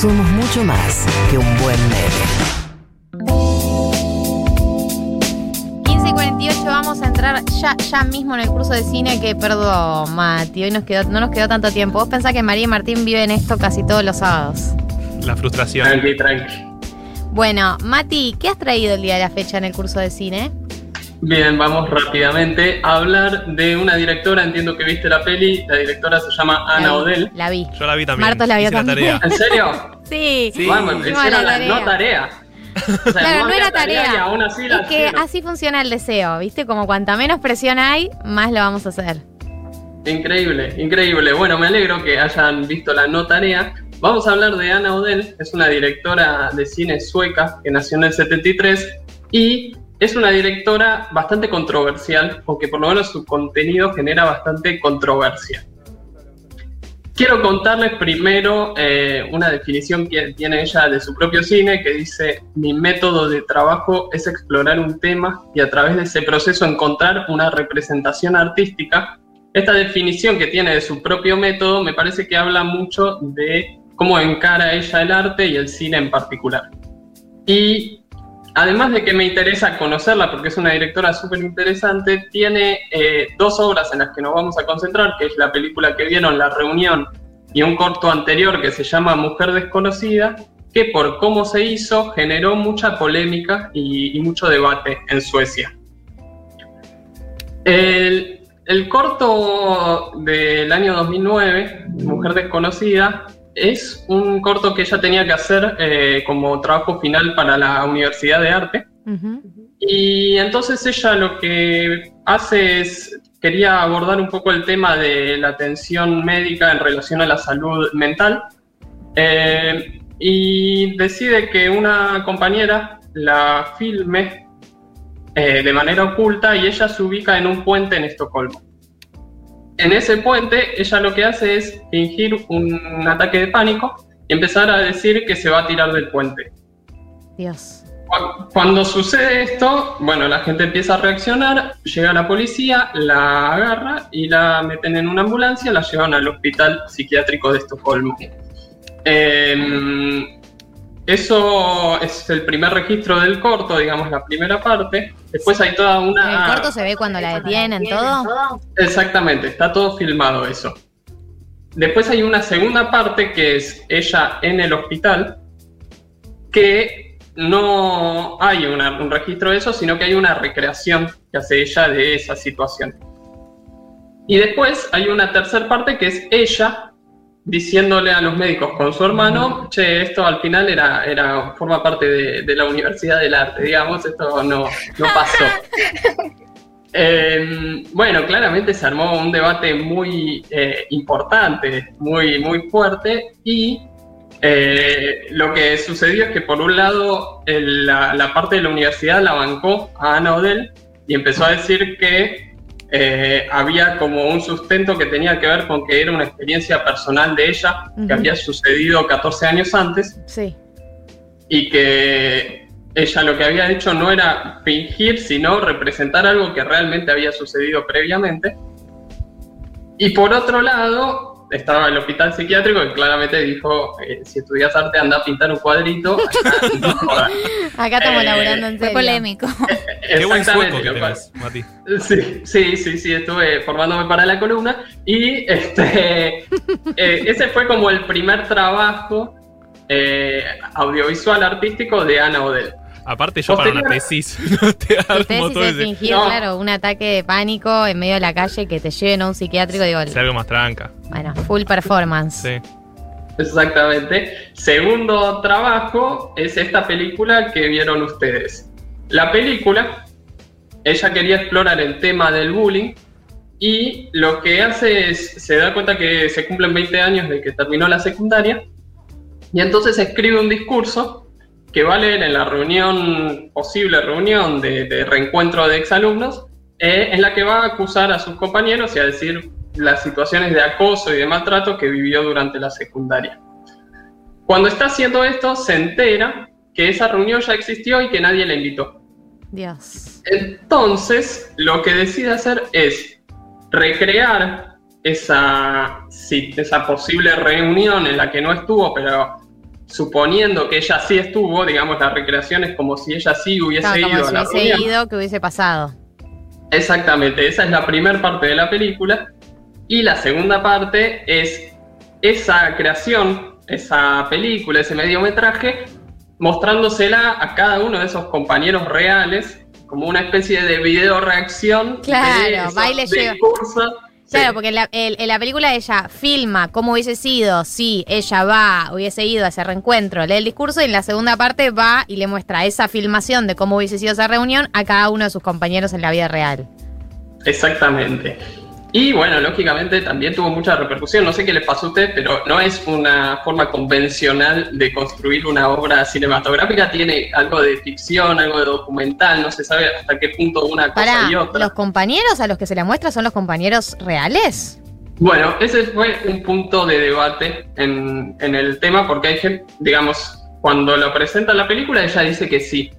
somos mucho más que un buen meme. 15 y 48 vamos a entrar ya, ya mismo en el curso de cine que, perdón, Mati, hoy nos quedó, no nos quedó tanto tiempo. Vos pensás que María y Martín viven esto casi todos los sábados. La frustración. Tranqui, tranqui. Bueno, Mati, ¿qué has traído el día de la fecha en el curso de cine? Bien, vamos rápidamente a hablar de una directora, entiendo que viste la peli, la directora se llama Ana La vi, Odell. La vi. Yo la vi también. Martos la vio también. tarea. ¿En serio? Sí. Sí. Vamos, Hicimos hicieron la la no tarea. O sea, Claro, no era tarea. Y aún así la Es que hicieron. así funciona el deseo, ¿viste? Como cuanta menos presión hay, más lo vamos a hacer. Increíble, increíble. Bueno, me alegro que hayan visto la no tarea. Vamos a hablar de Ana Odell, es una directora de cine sueca que nació en el 73 y es una directora bastante controversial, porque por lo menos su contenido genera bastante controversia. Quiero contarles primero eh, una definición que tiene ella de su propio cine, que dice, mi método de trabajo es explorar un tema y a través de ese proceso encontrar una representación artística. Esta definición que tiene de su propio método me parece que habla mucho de cómo encara ella el arte y el cine en particular. Y además de que me interesa conocerla porque es una directora súper interesante, tiene eh, dos obras en las que nos vamos a concentrar, que es la película que vieron, La Reunión, y un corto anterior que se llama Mujer Desconocida, que por cómo se hizo generó mucha polémica y, mucho debate en Suecia. El, el corto del año 2009, Mujer Desconocida, es un corto que ella tenía que hacer eh, como trabajo final para la Universidad de Arte. Y entonces ella lo que hace es, quería abordar un poco el tema de la atención médica en relación a la salud mental. Eh, y decide que una compañera la filme eh, de manera oculta y ella se ubica en un puente en Estocolmo. En ese puente ella lo que hace es fingir un ataque de pánico y empezar a decir que se va a tirar del puente. Dios. Cu- Cuando sucede esto, bueno, la gente empieza a reaccionar, llega la policía, la agarra y la meten en una ambulancia, la llevan al hospital psiquiátrico de Estocolmo. Em, eso es el primer registro del corto, digamos, la primera parte. Después hay toda ¿En una... el corto se ve cuando la detienen, todo? Exactamente, está todo filmado eso. Después hay una segunda parte que es ella en el hospital, que no hay una- un registro de eso, sino que hay una recreación que hace ella de esa situación. Y después hay una tercera parte que es ella diciéndole a los médicos con su hermano, che, esto al final era, era forma parte de, de la Universidad del Arte, digamos, esto no, no pasó. Eh, bueno, claramente se armó un debate muy eh, importante, muy, muy fuerte, y eh, lo que sucedió es que por un lado el- la, la parte de la universidad la bancó a Ana Odell y empezó a decir que eh, había como un sustento que tenía que ver con que era una experiencia personal de ella, que había sucedido 14 años antes, Sí. y que ella lo que había hecho no era fingir, sino representar algo que realmente había sucedido previamente. Y por otro lado, estaba el hospital psiquiátrico que claramente dijo, eh, si estudias arte anda a pintar un cuadrito. acá no jodas". Acá estamos Eh, laburando en Fue serio. polémico. Qué buen sueco que tenés, Mati. Sí, sí, sí, sí, estuve formándome para la columna y este, eh, ese fue como el primer trabajo eh, audiovisual artístico de Ana Odell. Aparte, yo para una tesis no te armo todo se ese. fingir, No. claro, un ataque de pánico en medio de la calle que te lleven a un psiquiátrico, digo, Es algo más tranca. bueno, full performance. Sí. Exactamente. Segundo trabajo es esta película que vieron ustedes. La película, ella quería explorar el tema del bullying y lo que hace es, se da cuenta que se cumplen 20 años de que terminó la secundaria y entonces escribe un discurso que va a leer en la reunión, posible reunión de, de reencuentro de exalumnos, eh, en la que va a acusar a sus compañeros y a decir las situaciones de acoso y de maltrato que vivió durante la secundaria. Cuando está haciendo esto, se entera que esa reunión ya existió y que nadie la invitó. Dios. Entonces, lo que decide hacer es recrear esa, sí, esa posible reunión en la que no estuvo, pero suponiendo que ella sí estuvo, digamos, la recreación es como si ella sí hubiese Claro, como ido a si la hubiese reunión. ido, que hubiese pasado. Exactamente, esa es la primera parte de la película. Y la segunda parte es esa creación, esa película, ese mediometraje, mostrándosela a cada uno de esos compañeros reales como una especie de video reacción. Claro, de esos baile lleva-. Claro, porque en la, el- en la película ella filma cómo hubiese sido si ella va, hubiese ido a ese reencuentro, lee el discurso y en la segunda parte va y le muestra esa filmación de cómo hubiese sido esa reunión a cada uno de sus compañeros en la vida real. Exactamente. Y bueno, lógicamente también tuvo mucha repercusión. No sé qué les pasó a ustedes, pero no es una forma convencional de construir una obra cinematográfica. Tiene algo de ficción, algo de documental. No se sabe hasta qué punto una cosa Para, y otra. ¿los compañeros a los que se la muestra son los compañeros reales? Bueno, ese fue un punto de debate en, en el tema, porque hay gente, digamos, cuando lo presenta la película, ella dice que sí.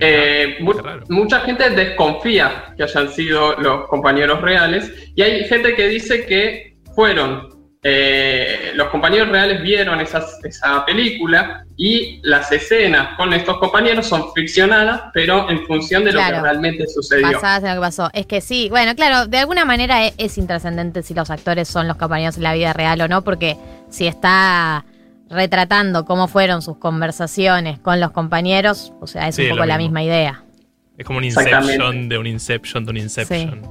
Eh, mu- mucha gente desconfía que hayan sido los compañeros reales y hay gente que dice que fueron eh, los compañeros reales vieron esas- esa película y las escenas con estos compañeros son ficcionadas pero en función de lo que realmente sucedió. Basadas en lo que pasó. Es que sí, bueno, claro, de alguna manera es, es intrascendente si los actores son los compañeros en la vida real o no, porque si está retratando cómo fueron sus conversaciones con los compañeros, o sea, es Sí, un poco la misma idea. Es como un. Inception de un Inception de un Inception.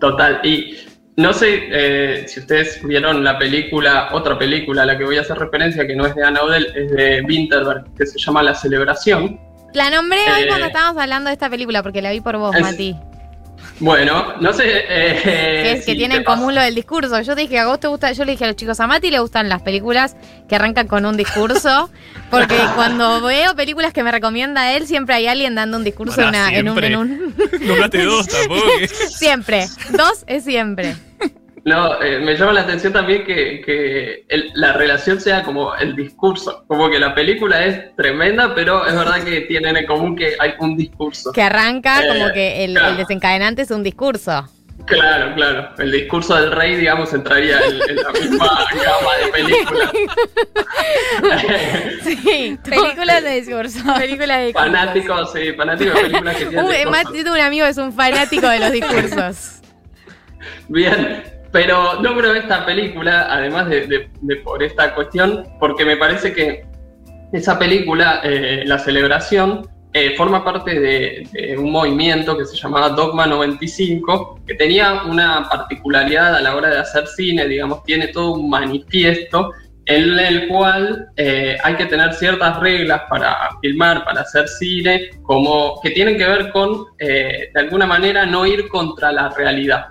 Total. Y no sé eh, si ustedes vieron la película, otra película a la que voy a hacer referencia, que no es de Anna Odell, es de Winterberg, que se llama La Celebración. La nombré hoy Eh, cuando estábamos hablando de esta película, porque la vi por vos, es- Mati. Bueno, no sé. eh, Que, es, si que tiene en común lo del discurso. Yo dije, a vos te gusta, yo le dije a los chicos, a Mati le gustan las películas que arrancan con un discurso, porque cuando veo películas que me recomienda él, siempre hay alguien dando un discurso en, una- en un, en un- dos tampoco. Siempre. Dos es siempre. No, eh, me llama la atención también que, que el- la relación sea como el discurso. Como que la película es tremenda, pero es verdad que tienen en común que hay un discurso. Que arranca Eh, como que el, claro. el desencadenante es un discurso. Claro, claro. El discurso del rey, digamos, entraría en, en la misma gama de películas. Sí, películas de discurso. Películas de discurso. fanáticos, sí, fanáticos de películas que tienen Un, discurso. Mati, yo tengo un amigo que es un fanático de los discursos. Bien, pero nombro esta película, además de, por esta cuestión, porque me parece que esa película, eh, La Celebración, eh, forma parte de, un movimiento que se llamaba Dogma 95, que tenía una particularidad a la hora de hacer cine, digamos, tiene todo un manifiesto en el cual eh, hay que tener ciertas reglas para filmar, para hacer cine, como que tienen que ver con, de alguna manera, no ir contra la realidad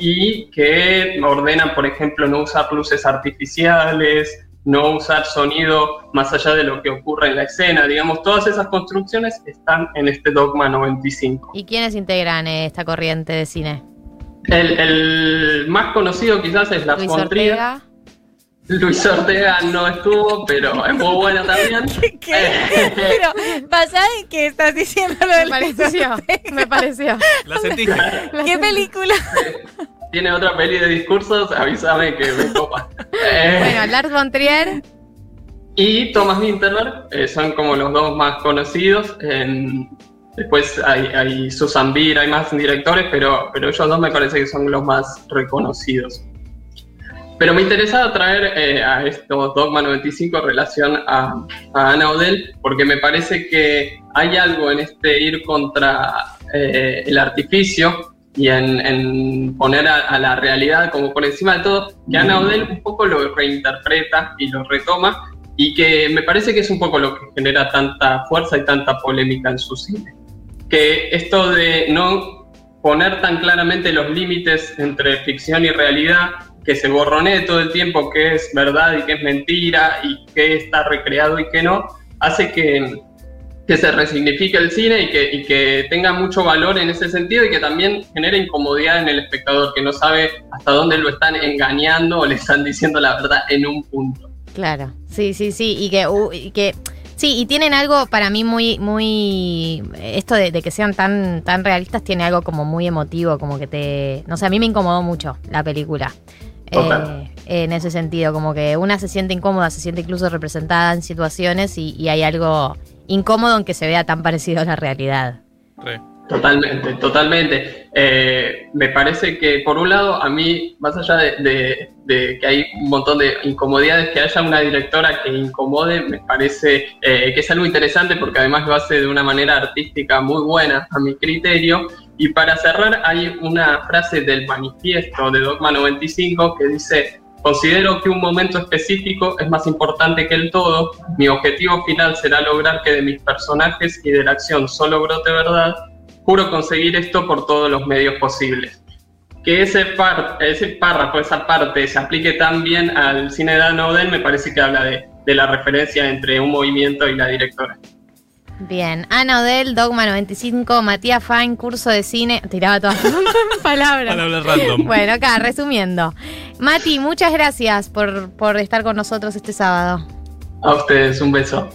y que ordenan, por ejemplo, no usar luces artificiales, no usar sonido más allá de lo que ocurre en la escena. Digamos, todas esas construcciones están en este Dogma 95. ¿Y quiénes integran esta corriente de cine? El, el más conocido quizás es La Luis. Ortega. Luis Ortega no estuvo, pero es muy bueno también. Eh, Pero, basada en que estás diciendo lo Me del pareció, me pareció. La sentiste. ¿Qué película? Tiene otra peli de discursos, avísame que me copa. Eh, Bueno, Lars von Trier, y Thomas Winterberg eh, son como los dos más conocidos. En- después hay, hay Susan Beer, hay más directores, pero, pero ellos dos me parece que son los más reconocidos. Pero me interesaba traer eh, a estos Dogma 95 en relación a, a Ana Odell, porque me parece que hay algo en este ir contra eh, el artificio y en, en poner a, a la realidad como por encima de todo, que Ana Odell un poco lo reinterpreta y lo retoma, y que me parece que es un poco lo que genera tanta fuerza y tanta polémica en su cine. Que esto de no poner tan claramente los límites entre ficción y realidad, que se borronee todo el tiempo qué es verdad y qué es mentira y qué está recreado y qué no, hace que, que se resignifique el cine y que, que tenga mucho valor en ese sentido y que también genere incomodidad en el espectador, que no sabe hasta dónde lo están engañando o le están diciendo la verdad en un punto. claro. Sí, sí, sí. Y que sí, y tienen algo para mí muy, muy. Esto de, de que sean tan, tan realistas tiene algo como muy emotivo, como que te. No sé, a mí me incomodó mucho la película. Eh, en ese sentido, como que una se siente incómoda, se siente incluso representada en situaciones y, y hay algo incómodo en que se vea tan parecido a la realidad. Re. Totalmente, totalmente. Eh, me parece que, por un lado, a mí, más allá de, que hay un montón de incomodidades, que haya una directora que incomode, me parece eh, que es algo interesante porque además lo hace de una manera artística muy buena, a mi criterio. Y para cerrar, hay una frase del manifiesto de Dogma 95 que dice. Considero que un momento específico es más importante que el todo. Mi objetivo final será lograr que de mis personajes y de la acción solo brote verdad Juro conseguir esto por todos los medios posibles. Que ese, par, ese párrafo, esa parte, se aplique tan bien al cine de Dan Odell, me parece que habla de, de la referencia entre un movimiento y la directora. Bien, Ana Odell, Dogma 95, Matías Fine, curso de cine. Tiraba todas palabras. Palabras random. Bueno, acá, resumiendo. Mati, muchas gracias por, por estar con nosotros este sábado. A ustedes, un beso.